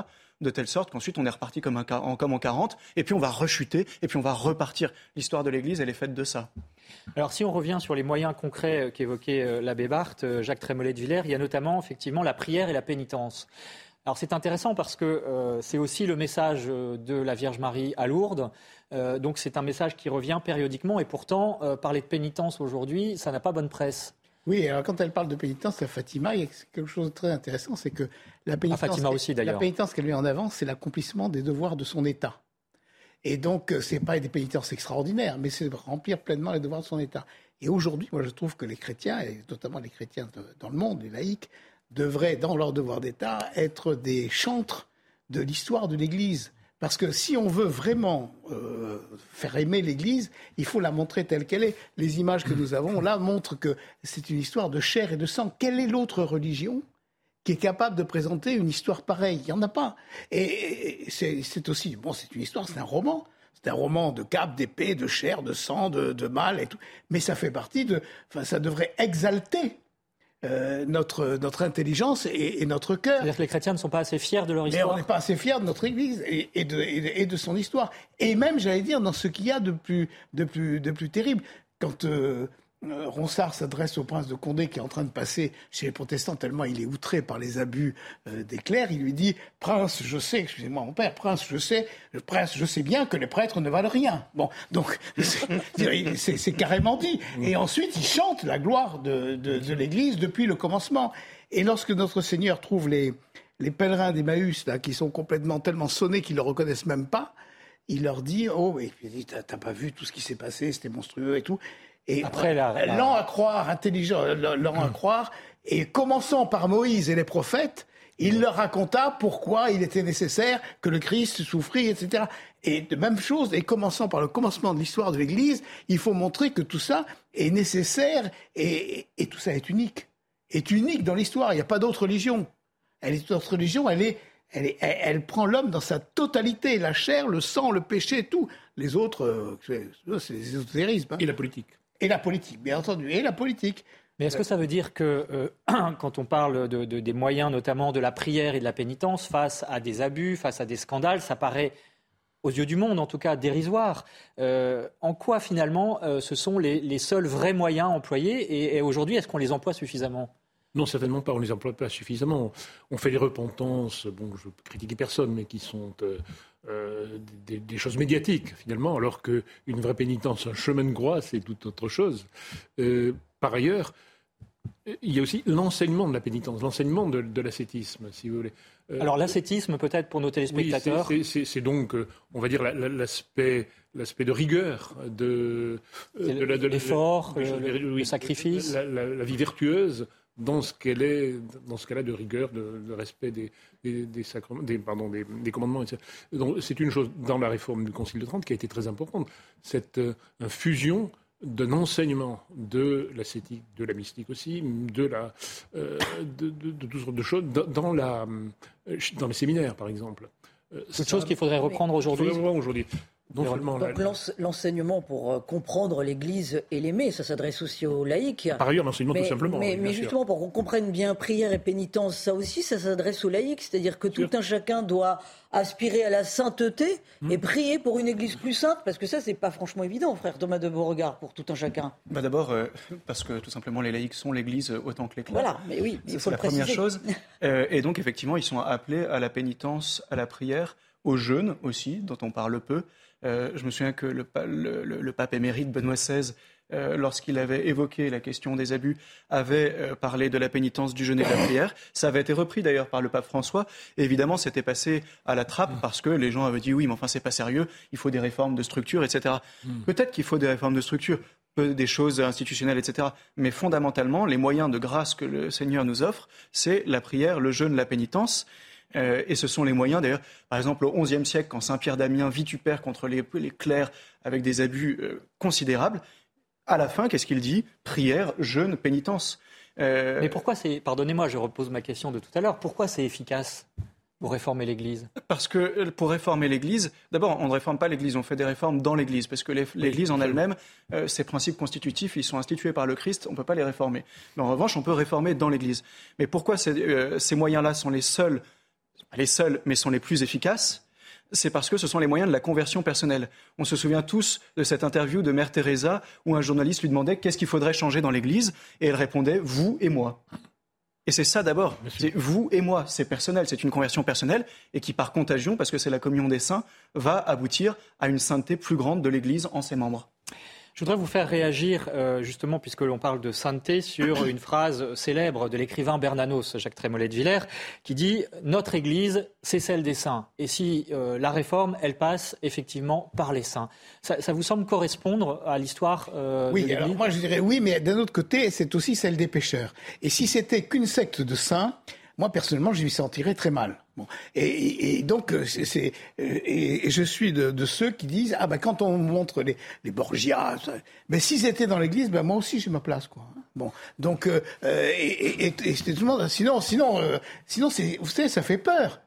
de telle sorte qu'ensuite on est reparti comme, en, comme en 40, et puis on va rechuter, et puis on va repartir. L'histoire de l'Église, elle est faite de ça. Alors si on revient sur les moyens concrets euh, qu'évoquait l'abbé Barthes, Jacques Trémollet de Villers, il y a notamment effectivement la prière et la pénitence. Alors c'est intéressant parce que c'est aussi le message de la Vierge Marie à Lourdes. Euh, donc c'est un message qui revient périodiquement et pourtant, euh, parler de pénitence aujourd'hui, ça n'a pas bonne presse. Oui, alors quand elle parle de pénitence à Fatima, il y a quelque chose de très intéressant, c'est que la pénitence, aussi, la pénitence qu'elle met en avant, c'est l'accomplissement des devoirs de son État. Et donc, euh, ce n'est pas des pénitences extraordinaires, mais c'est remplir pleinement les devoirs de son État. Et aujourd'hui, moi, je trouve que les chrétiens, et notamment les chrétiens dans le monde, les laïcs, devraient, dans leur devoir d'État, être des chantres de l'histoire de l'Église. Parce que si on veut vraiment euh, faire aimer l'Église, il faut la montrer telle qu'elle est. Les images que nous avons là montrent que c'est une histoire de chair et de sang. Quelle est l'autre religion qui est capable de présenter une histoire pareille? Il n'y en a pas. Et, c'est aussi, bon, c'est une histoire, c'est un roman. C'est un roman de cap, d'épée, de chair, de sang, de, de mal et tout. Mais ça fait partie de. Enfin, ça devrait exalter euh, notre, notre intelligence et, notre cœur. C'est-à-dire que les chrétiens ne sont pas assez fiers de leur histoire. Et on n'est pas assez fiers de notre Église et, de, et, de, son histoire. Et même, j'allais dire, dans ce qu'il y a de plus, de plus, de plus terrible. Quand euh, Ronsard s'adresse au prince de Condé qui est en train de passer chez les protestants tellement il est outré par les abus euh, des clercs. Il lui dit Prince, je sais, excusez-moi mon père, Prince, je sais, Prince, je sais bien que les prêtres ne valent rien. Bon, donc c'est carrément dit. Et ensuite, il chante la gloire de, l'Église depuis le commencement. Et lorsque notre Seigneur trouve les, pèlerins d'Emmaüs là qui sont complètement tellement sonnés qu'ils ne le reconnaissent même pas, il leur dit Oh, et puis t'as pas vu tout ce qui s'est passé, c'était monstrueux et tout. Et Après, lent à croire, intelligent, lent à croire, et commençant par Moïse et les prophètes, il leur raconta pourquoi il était nécessaire que le Christ souffrit, etc. Et de même chose, et commençant par le commencement de l'histoire de l'Église, il faut montrer que tout ça est nécessaire et, tout ça est unique. Est unique dans l'histoire. Il n'y a pas d'autre religion. Elle est notre religion, elle est, elle, est, elle, prend l'homme dans sa totalité, la chair, le sang, le péché, tout. Les autres, euh, c'est les ésotérismes. Hein. Et la politique. Et la politique, bien entendu, et la politique. Mais est-ce que ça veut dire que euh, quand on parle de, des moyens, notamment de la prière et de la pénitence, face à des abus, face à des scandales, ça paraît, aux yeux du monde en tout cas, dérisoire euh, En quoi finalement euh, ce sont les, seuls vrais moyens employés Et, aujourd'hui, est-ce qu'on les emploie suffisamment? Non, certainement pas. On ne les emploie pas suffisamment. On fait des repentances, bon, je ne critiquer personne, mais qui sont euh, des, choses médiatiques, finalement, alors qu'une vraie pénitence, un chemin de croix, c'est tout autre chose. Euh, par ailleurs, il y a aussi l'enseignement de la pénitence, l'enseignement de, l'ascétisme, si vous voulez. Euh, alors l'ascétisme, peut-être pour nos téléspectateurs. c'est donc, on va dire, l'aspect l'aspect de rigueur, de, l'effort, le, sacrifice, la, vie vertueuse dans ce qu'elle est, dans ce qu'elle a de rigueur, de, respect des, des, des, pardon, des, commandements, etc. Donc c'est une chose dans la réforme du Concile de Trente qui a été très importante, cette euh, fusion d'un enseignement de l'ascétique, de la mystique aussi, de, la, euh, de, de, de, toutes sortes de choses, dans, la, euh, dans les séminaires, par exemple. C'est chose qu'il faudrait reprendre aujourd'hui. Donc l'enseignement pour euh, comprendre l'Église et l'aimer, ça s'adresse aussi aux laïcs. Par ailleurs, l'enseignement tout simplement. Mais, mais justement, pour qu'on comprenne bien prière et pénitence, ça aussi, ça s'adresse aux laïcs. C'est-à-dire que tout un chacun doit aspirer à la sainteté hmm. et prier pour une Église plus sainte, parce que ça, c'est pas franchement évident, frère Thomas de Beauregard, pour tout un chacun. Bah D'abord, euh, parce que tout simplement, les laïcs sont l'Église autant que les clercs. Voilà, mais oui, il faut la première chose. Euh, et donc, effectivement, ils sont appelés à la pénitence, à la prière, au jeûne aussi, dont on parle peu. Euh, je me souviens que le, pape émérite Benoît XVI, euh, lorsqu'il avait évoqué la question des abus, avait euh, parlé de la pénitence du jeûne et de la prière. Ça avait été repris d'ailleurs par le pape François. évidemment, c'était passé à la trappe parce que les gens avaient dit oui, mais enfin, c'est pas sérieux, il faut des réformes de structure, etc. Hmm. Peut-être qu'il faut des réformes de structure, des choses institutionnelles, etc. Mais fondamentalement, les moyens de grâce que le Seigneur nous offre, c'est la prière, le jeûne, la pénitence. Euh, et ce sont les moyens, d'ailleurs, par exemple, au XIe siècle, quand Saint Pierre d'Amiens vitupère contre les, clercs avec des abus euh, considérables, à la fin, qu'est-ce qu'il dit? Prière, jeûne, pénitence. Euh, Mais pourquoi c'est, pardonnez-moi, je repose ma question de tout à l'heure, pourquoi c'est efficace pour réformer l'Église? Parce que pour réformer l'Église, d'abord, on ne réforme pas l'Église, on fait des réformes dans l'Église, parce que l'Église en elle-même, ses principes constitutifs, ils sont institués par le Christ, on ne peut pas les réformer. Mais en revanche, on peut réformer dans l'Église. Mais pourquoi ces moyens-là sont les seuls les seuls, mais sont les plus efficaces, c'est parce que ce sont les moyens de la conversion personnelle. On se souvient tous de cette interview de Mère Teresa où un journaliste lui demandait qu'est-ce qu'il faudrait changer dans l'Église et elle répondait vous et moi. Et c'est ça d'abord, c'est vous et moi, c'est personnel, c'est une conversion personnelle et qui par contagion, parce que c'est la communion des saints, va aboutir à une sainteté plus grande de l'Église en ses membres. Je voudrais vous faire réagir, euh, justement, puisque l'on parle de sainteté, sur une phrase célèbre de l'écrivain Bernanos, Jacques Trémollet de Villers, qui dit Notre Église, c'est celle des saints. Et si euh, la réforme, elle passe effectivement par les saints. Ça, vous semble correspondre à l'histoire euh, Oui, alors moi je dirais oui, mais d'un autre côté, c'est aussi celle des pécheurs. Et si c'était qu'une secte de saints, moi personnellement, je m'y sentirais très mal. Et, et, donc, euh, c'est, euh, et, je suis de, ceux qui disent ah ben quand on montre les, les Borgia, ben s'ils étaient dans l'Église, ben moi aussi j'ai ma place quoi. Bon, donc euh, et, et, c'était tout le monde. Sinon, sinon, sinon, c'est, vous savez, ça fait peur.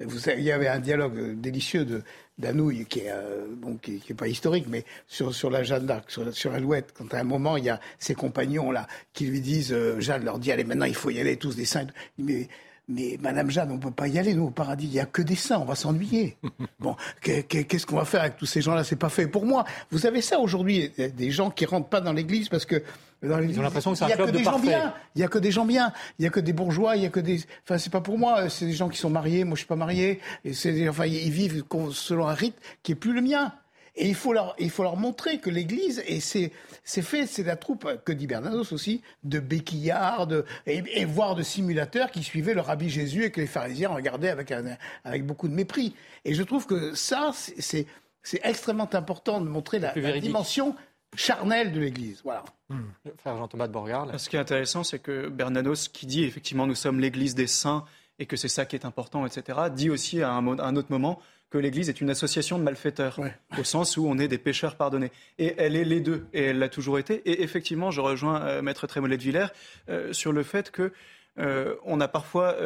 Vous savez, il y avait un dialogue délicieux de d'Anouilh qui est bon, qui, qui, est pas historique, mais sur sur la Jeanne d'Arc, sur, sur Alouette, quand à un moment il y a ses compagnons là qui lui disent, Jeanne leur dit allez maintenant il faut y aller tous des saints. Mais mais Madame Jeanne, on peut pas y aller, nous, au paradis. Il y a que des saints, on va s'ennuyer. bon, qu'est-ce qu'on va faire avec tous ces gens-là? C'est pas fait pour moi. Vous avez ça aujourd'hui, des gens qui rentrent pas dans l'église parce que dans Ils ont l'impression que c'est un club de gens bien. Il y a que des gens bien. Il y a que des bourgeois. Il y a que des. Enfin, c'est pas pour moi. C'est des gens qui sont mariés. Moi, je suis pas marié. Et c'est. Enfin, ils vivent selon un rite qui est plus le mien. Et il faut leur, il faut leur montrer que l'Église, et c'est, c'est fait, c'est la troupe, que dit Bernanos aussi, de béquillards, et, voire de simulateurs qui suivaient le rabbi Jésus et que les pharisiens regardaient avec, avec beaucoup de mépris. Et je trouve que ça, c'est, c'est extrêmement important de montrer la, dimension charnelle de l'Église. Voilà. Hmm. Frère Jean-Thomas de Borgard. Ce qui est intéressant, c'est que Bernanos, qui dit effectivement nous sommes l'Église des saints et que c'est ça qui est important, etc., dit aussi à un, à un autre moment que l'Église est une association de malfaiteurs, au sens où on est des pécheurs pardonnés. Et elle est les deux, et elle l'a toujours été. Et effectivement, je rejoins euh, Maître Trémollet de Villers euh, sur le fait que euh, on a parfois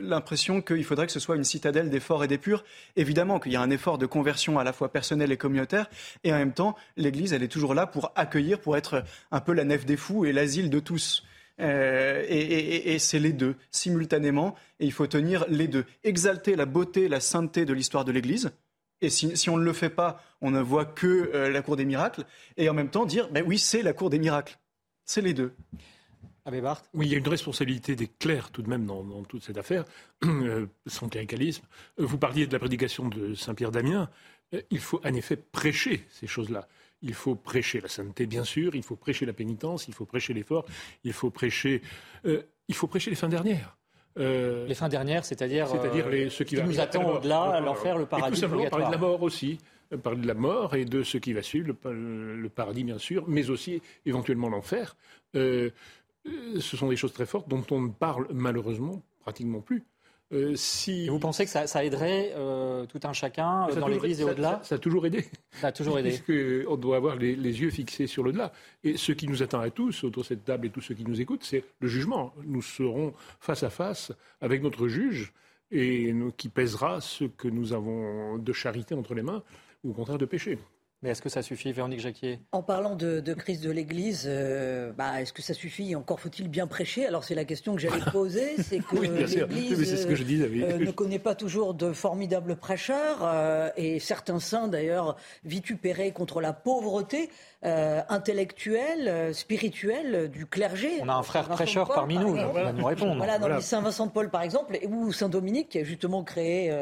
l'impression qu'il faudrait que ce soit une citadelle des forts et des purs. Évidemment qu'il y a un effort de conversion à la fois personnel et communautaire, et en même temps, l'Église, elle est toujours là pour accueillir, pour être un peu la nef des fous et l'asile de tous. Euh, et, c'est les deux, simultanément, et il faut tenir les deux. Exalter la beauté, la sainteté de l'histoire de l'Église, et si, on ne le fait pas, on ne voit que euh, la cour des miracles, et en même temps dire, ben oui, c'est la cour des miracles. C'est les deux. Abbé Barthes Oui, il y a une responsabilité des clercs tout de même dans, toute cette affaire, euh, sans cléricalisme. Vous parliez de la prédication de Saint-Pierre d'Amiens. Il faut en effet prêcher ces choses-là. Il faut prêcher la sainteté, bien sûr, il faut prêcher la pénitence, il faut prêcher l'effort, il faut prêcher, euh, il faut prêcher les fins dernières. Euh, les fins dernières, c'est-à-dire, c'est-à-dire euh, ce qui, nous attend au-delà, l'enfer, le paradis. Et tout simplement parler de la mort aussi, parler de la mort et de ce qui va suivre, le, paradis bien sûr, mais aussi éventuellement l'enfer. Ce sont des choses très fortes dont on ne parle malheureusement pratiquement plus. Euh, si... vous pensez que ça, aiderait euh, tout un chacun dans l'Église et au-delà ça, a toujours aidé. Ça a toujours aidé. on doit avoir les, yeux fixés sur le-delà. Et ce qui nous attend à tous, autour de cette table et tous ceux qui nous écoutent, c'est le jugement. Nous serons face à face avec notre juge et qui pèsera ce que nous avons de charité entre les mains ou au contraire de péché. Mais est-ce que ça suffit, Véronique Jacquier? En parlant de, crise de l'Église, euh, bah, est-ce que ça suffit? Encore faut-il bien prêcher? Alors c'est la question que j'allais poser, c'est que l'Église euh, ne connaît pas toujours de formidables prêcheurs, euh, et certains saints d'ailleurs vitupérés contre la pauvreté. Euh, intellectuel, euh, spirituel du clergé. On a un frère prêcheur parmi nous, il va nous répondre. Voilà, dans Saint Vincent de Paul par exemple, ou Saint Dominique qui a justement créé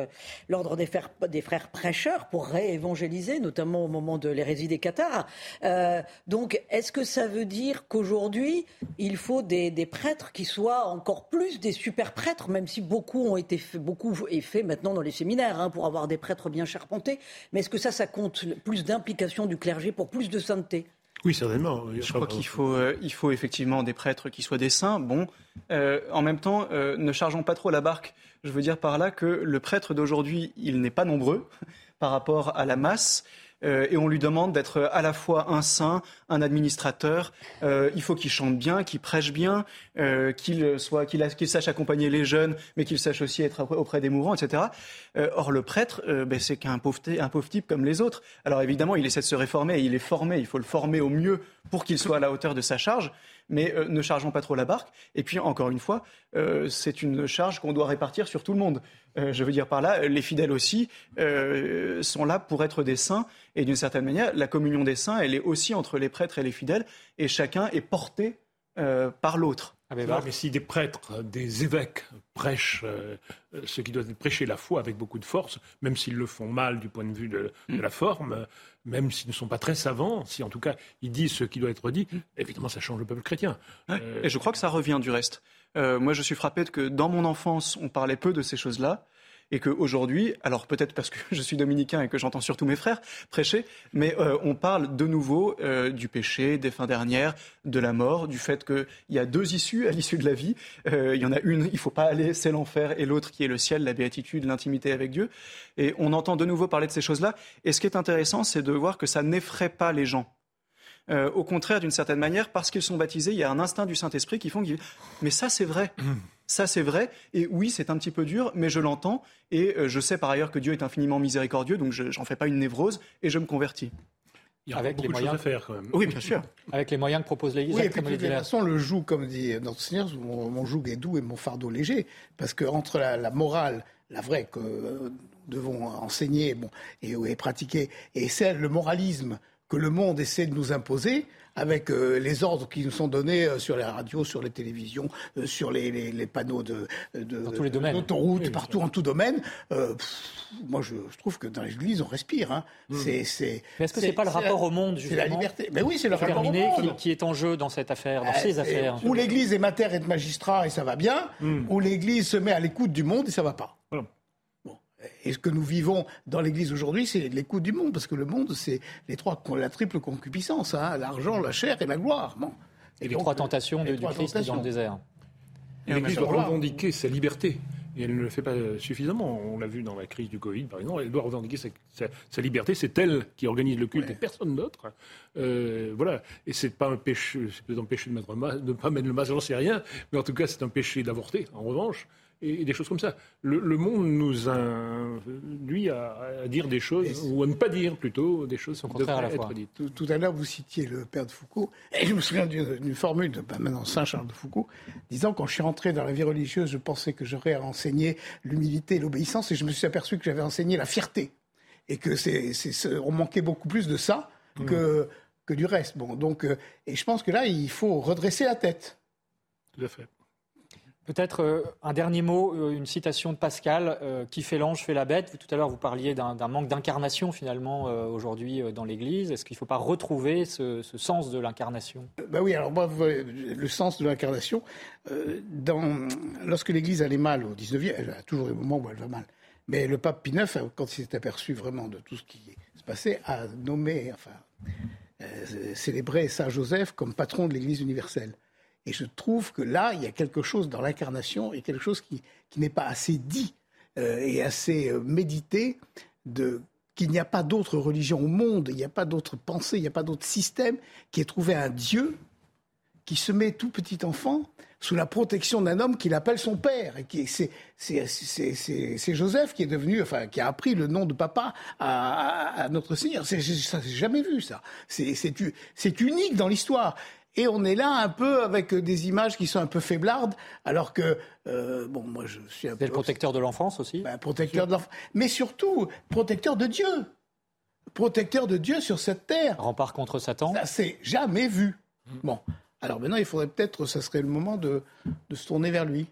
l'ordre des des frères prêcheurs pour réévangéliser, notamment au moment de l'hérésie des cathares. donc, est-ce que ça veut dire qu'aujourd'hui, il faut des, prêtres qui soient encore plus des super prêtres, même si beaucoup ont été fait, beaucoup est fait maintenant dans les séminaires hein, pour avoir des prêtres bien charpentés. Mais est-ce que ça, ça compte plus d'implication du clergé pour plus de sainteté? Oui, certainement. Je crois qu'il faut, euh, il faut effectivement des prêtres qui soient des saints. Bon, euh, en même temps, euh, ne chargeons pas trop la barque. Je veux dire par là que le prêtre d'aujourd'hui, il n'est pas nombreux par rapport à la masse. Euh, et on lui demande d'être à la fois un saint, un administrateur. Euh, il faut qu'il chante bien, qu'il prêche bien, euh, qu'il sache accompagner les jeunes, mais qu'il sache aussi être auprès des mourants, etc. or le prêtre, ben, c'est qu'un pauvre, un pauvre type comme les autres. Alors évidemment, il essaie de se réformer, il est formé, il faut le former au mieux pour qu'il soit à la hauteur de sa charge mais euh, ne chargeons pas trop la barque. Et puis, encore une fois, euh, c'est une charge qu'on doit répartir sur tout le monde. Euh, je veux dire par là, les fidèles aussi sont là pour être des saints. Et d'une certaine manière, la communion des saints, elle est aussi entre les prêtres et les fidèles. Et chacun est porté par l'autre. Ah, mais si des prêtres, des évêques prêchent ce qui doit être prêcher la foi avec beaucoup de force, même s'ils le font mal du point de vue de la forme, même s'ils ne sont pas très savants, si en tout cas ils disent ce qui doit être dit, évidemment ça change le peuple chrétien. Euh, et je crois que ça revient du reste. Euh, moi je suis frappé de que dans mon enfance on parlait peu de ces choses-là et qu'aujourd'hui, alors peut-être parce que je suis dominicain et que j'entends surtout mes frères prêcher, mais euh, on parle de nouveau euh, du péché, des fins dernières, de la mort, du fait qu'il y a deux issues à l'issue de la vie. Euh, il y en a une, il ne faut pas aller, c'est l'enfer, et l'autre qui est le ciel, la béatitude, l'intimité avec Dieu. Et on entend de nouveau parler de ces choses-là. Et ce qui est intéressant, c'est de voir que ça n'effraie pas les gens. au contraire, d'une certaine manière, parce qu'ils sont baptisés, il y a un instinct du Saint-Esprit qui font que... Mais ça, c'est vrai. Ça, c'est vrai. Et oui, c'est un petit peu dur, mais je l'entends. Et euh, je sais par ailleurs que Dieu est infiniment miséricordieux, donc je n'en fais pas une névrose et je me convertis. Il y a avec les moyens à faire quand même. Oui, bien sûr. Avec les moyens que propose l'Église. Oui, et puis de toute façon, le joug, comme dit notre Seigneur, mon, joug est doux et mon fardeau léger, parce que entre la, morale, la vraie que nous devons enseigner bon, et, et pratiquer, et celle, le moralisme que le monde essaie de nous imposer, avec euh, les ordres qui nous sont donnés euh, sur les radios, sur les télévisions, euh, sur les, les, panneaux de, d'autoroute, partout en tout domaine. moi, je, trouve que dans l'Église, on respire. Hein. Hmm. C'est, c'est, Mais est-ce que c'est, pas le rapport au monde justement C'est la liberté. Mais oui, c'est le rapport au monde qui, est en jeu dans cette affaire, dans ces affaires? Où l'Église est mater et de magistrat et ça va bien, hmm. ou l'Église se met à l'écoute du monde et ça va pas. Et ce que nous vivons dans l'Église aujourd'hui, c'est l'écoute du monde, parce que le monde, c'est les trois, la triple concupiscence, hein, l'argent, la chair et la gloire. Et, les trois tentations du Christ dans le désert. L'Église doit revendiquer sa liberté. Et elle ne le fait pas suffisamment. On l'a vu dans la crise du Covid, par exemple. Elle doit revendiquer sa, liberté. C'est elle qui organise le culte et personne d'autre. Euh, voilà. Et c'est pas un péché, c'est peut-être un péché de ne pas mettre le masque, j'en sais rien. Mais en tout cas, c'est un péché d'avorter, en revanche et, des choses comme ça. Le, monde nous induit à, à, dire des choses, ou à ne pas dire plutôt des choses qui devraient à être dites. Tout, à l'heure, vous citiez le père de Foucault, et je me souviens d'une formule de ben, maintenant Saint-Charles de Foucault, disant quand je suis rentré dans la vie religieuse, je pensais que j'aurais à enseigner l'humilité et l'obéissance, et je me suis aperçu que j'avais enseigné la fierté, et que c'est, on manquait beaucoup plus de ça que, que du reste. Bon, donc, euh, et je pense que là, il faut redresser la tête. Tout à fait. Peut-être euh, un dernier mot, euh, une citation de Pascal, euh, qui fait l'ange fait la bête. Tout à l'heure, vous parliez d'un manque d'incarnation finalement aujourd'hui dans l'Église. Est-ce qu'il ne faut pas retrouver ce, sens de l'incarnation? Ben oui, alors moi, le sens de l'incarnation, lorsque l'Église allait mal au 19e, elle a toujours des moments où elle va mal. Mais le pape Pie IX, quand il s'est aperçu vraiment de tout ce qui se passait, a nommé, enfin, célébré Saint Joseph comme patron de l'Église universelle. Et je trouve que là, il y a quelque chose dans l'incarnation et quelque chose qui, n'est pas assez dit euh, et assez euh, médité qu'il n'y a pas d'autre religion au monde, il n'y a pas d'autre pensée, il n'y a pas d'autre système qui ait trouvé un Dieu qui se met tout petit enfant sous la protection d'un homme qu'il appelle son père. Et qui, c'est, c'est, Joseph qui est devenu, enfin, qui a appris le nom de papa à, notre Seigneur. C'est, ça, j'ai jamais vu ça. C'est, c'est, unique dans l'histoire. Et on est là un peu avec des images qui sont un peu faiblardes, alors que, euh, bon, moi je suis un peu. le protecteur de l'enfance aussi ben, Protecteur de l'enfance. Mais surtout, protecteur de Dieu. Protecteur de Dieu sur cette terre. Rempart contre Satan. Ça s'est jamais vu. Bon. Alors maintenant, il faudrait peut-être, ça serait le moment de, de se tourner vers lui.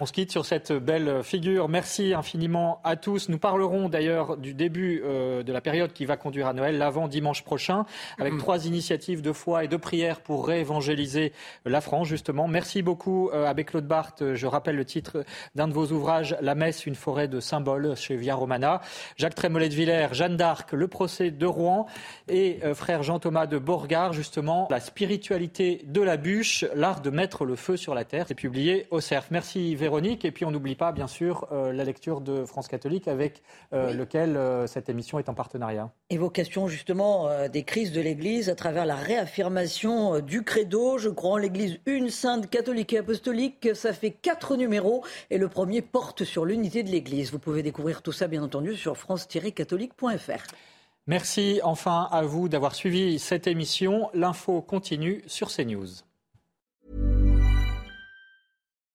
On se quitte sur cette belle figure. Merci infiniment à tous. Nous parlerons d'ailleurs du début euh, de la période qui va conduire à Noël, l'avant dimanche prochain, avec mm. trois initiatives de foi et de prière pour réévangéliser la France, justement. Merci beaucoup euh, à Claude Barthes. Je rappelle le titre d'un de vos ouvrages, La messe, une forêt de symboles chez Via Romana. Jacques Trémollet de Villers, Jeanne d'Arc, le procès de Rouen et euh, frère Jean-Thomas de Borgard, justement, la spiritualité de la bûche, l'art de mettre le feu sur la terre. C'est publié au CERF. Merci Véronique. Et puis on n'oublie pas, bien sûr, euh, la lecture de France catholique avec euh, lequel euh, cette émission est en partenariat. Évocation justement des crises de l'Église à travers la réaffirmation du credo. Je crois en l'Église une sainte catholique et apostolique. Ça fait quatre numéros et le premier porte sur l'unité de l'Église. Vous pouvez découvrir tout ça, bien entendu, sur france-catholique.fr. Merci enfin à vous d'avoir suivi cette émission. L'info continue sur CNews.